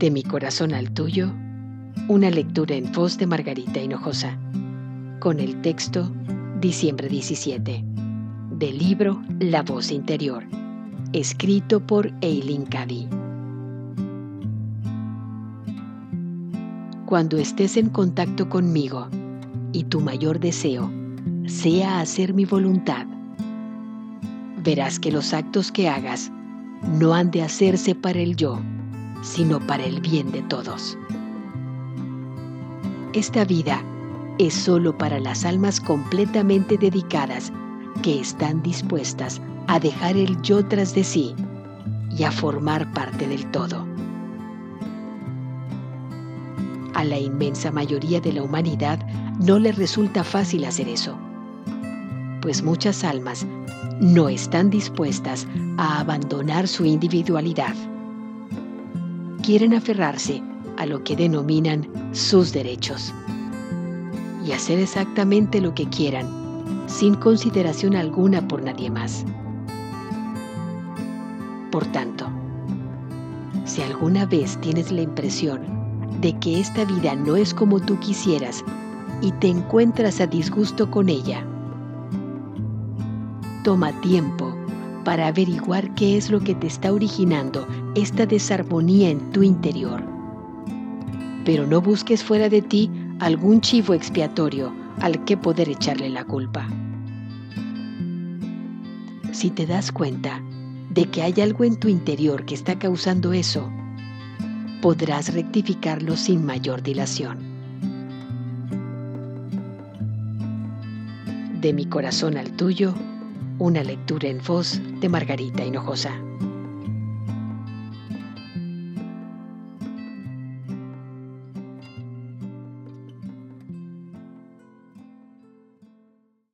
De mi corazón al tuyo, una lectura en voz de Margarita Hinojosa, con el texto Diciembre 17, del libro La voz interior, escrito por Eileen Cady. Cuando estés en contacto conmigo y tu mayor deseo sea hacer mi voluntad, verás que los actos que hagas no han de hacerse para el yo, sino para el bien de todos. Esta vida es sólo para las almas completamente dedicadas que están dispuestas a dejar el yo tras de sí y a formar parte del todo. A la inmensa mayoría de la humanidad no le resulta fácil hacer eso, pues muchas almas no están dispuestas a abandonar su individualidad. Quieren aferrarse a lo que denominan sus derechos y hacer exactamente lo que quieran, sin consideración alguna por nadie más. Por tanto, si alguna vez tienes la impresión de que esta vida no es como tú quisieras y te encuentras a disgusto con ella, toma tiempo para averiguar qué es lo que te está originando esta desarmonía en tu interior pero no busques fuera de ti algún chivo expiatorio al que poder echarle la culpa. Si te das cuenta de que hay algo en tu interior que está causando eso, podrás rectificarlo sin mayor dilación. De mi corazón al tuyo, una lectura en voz de Margarita Hinojosa.